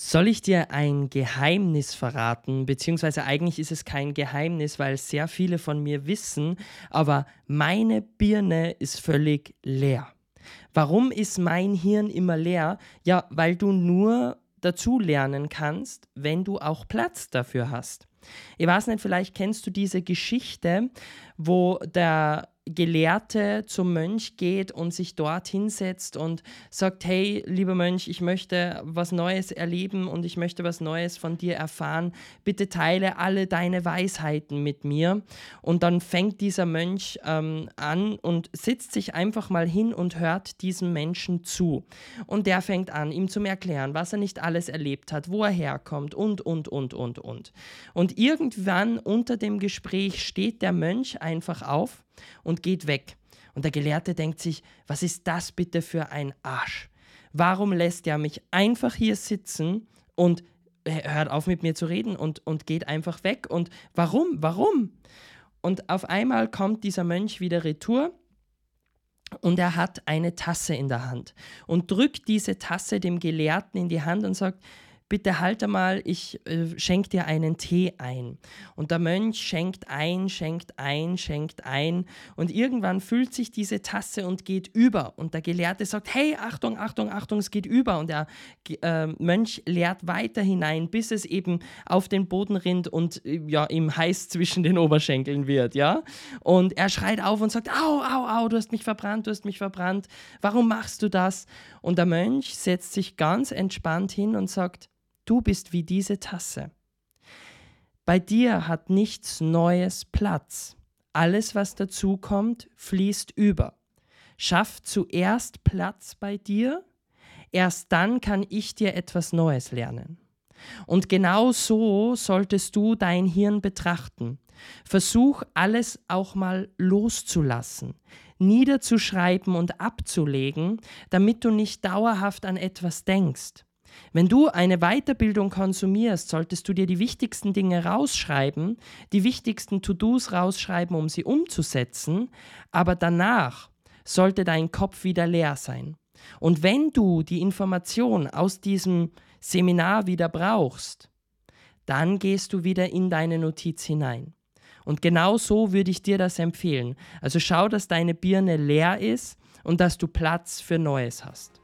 Soll ich dir ein Geheimnis verraten? Beziehungsweise eigentlich ist es kein Geheimnis, weil sehr viele von mir wissen, aber meine Birne ist völlig leer. Warum ist mein Hirn immer leer? Ja, weil du nur dazu lernen kannst, wenn du auch Platz dafür hast. Ich weiß nicht, vielleicht kennst du diese Geschichte, wo der Gelehrte zum Mönch geht und sich dort hinsetzt und sagt, hey, lieber Mönch, ich möchte was Neues erleben und ich möchte was Neues von dir erfahren. Bitte teile alle deine Weisheiten mit mir. Und dann fängt dieser Mönch ähm, an und sitzt sich einfach mal hin und hört diesem Menschen zu. Und der fängt an, ihm zu erklären, was er nicht alles erlebt hat, wo er herkommt und, und, und, und, und. Und irgendwann unter dem Gespräch steht der Mönch einfach auf und geht weg. Und der Gelehrte denkt sich, was ist das bitte für ein Arsch? Warum lässt er mich einfach hier sitzen und hört auf mit mir zu reden und, und geht einfach weg? Und warum? Warum? Und auf einmal kommt dieser Mönch wieder retour und er hat eine Tasse in der Hand und drückt diese Tasse dem Gelehrten in die Hand und sagt, bitte halte mal, ich äh, schenke dir einen Tee ein. Und der Mönch schenkt ein, schenkt ein, schenkt ein. Und irgendwann füllt sich diese Tasse und geht über. Und der Gelehrte sagt, hey, Achtung, Achtung, Achtung, es geht über. Und der äh, Mönch leert weiter hinein, bis es eben auf den Boden rinnt und äh, ja, ihm heiß zwischen den Oberschenkeln wird, ja. Und er schreit auf und sagt, au, au, au, du hast mich verbrannt, du hast mich verbrannt. Warum machst du das? Und der Mönch setzt sich ganz entspannt hin und sagt, Du bist wie diese Tasse. Bei dir hat nichts Neues Platz. Alles, was dazukommt, fließt über. Schaff zuerst Platz bei dir, erst dann kann ich dir etwas Neues lernen. Und genau so solltest du dein Hirn betrachten. Versuch alles auch mal loszulassen, niederzuschreiben und abzulegen, damit du nicht dauerhaft an etwas denkst. Wenn du eine Weiterbildung konsumierst, solltest du dir die wichtigsten Dinge rausschreiben, die wichtigsten To-Dos rausschreiben, um sie umzusetzen, aber danach sollte dein Kopf wieder leer sein. Und wenn du die Information aus diesem Seminar wieder brauchst, dann gehst du wieder in deine Notiz hinein. Und genau so würde ich dir das empfehlen. Also schau, dass deine Birne leer ist und dass du Platz für Neues hast.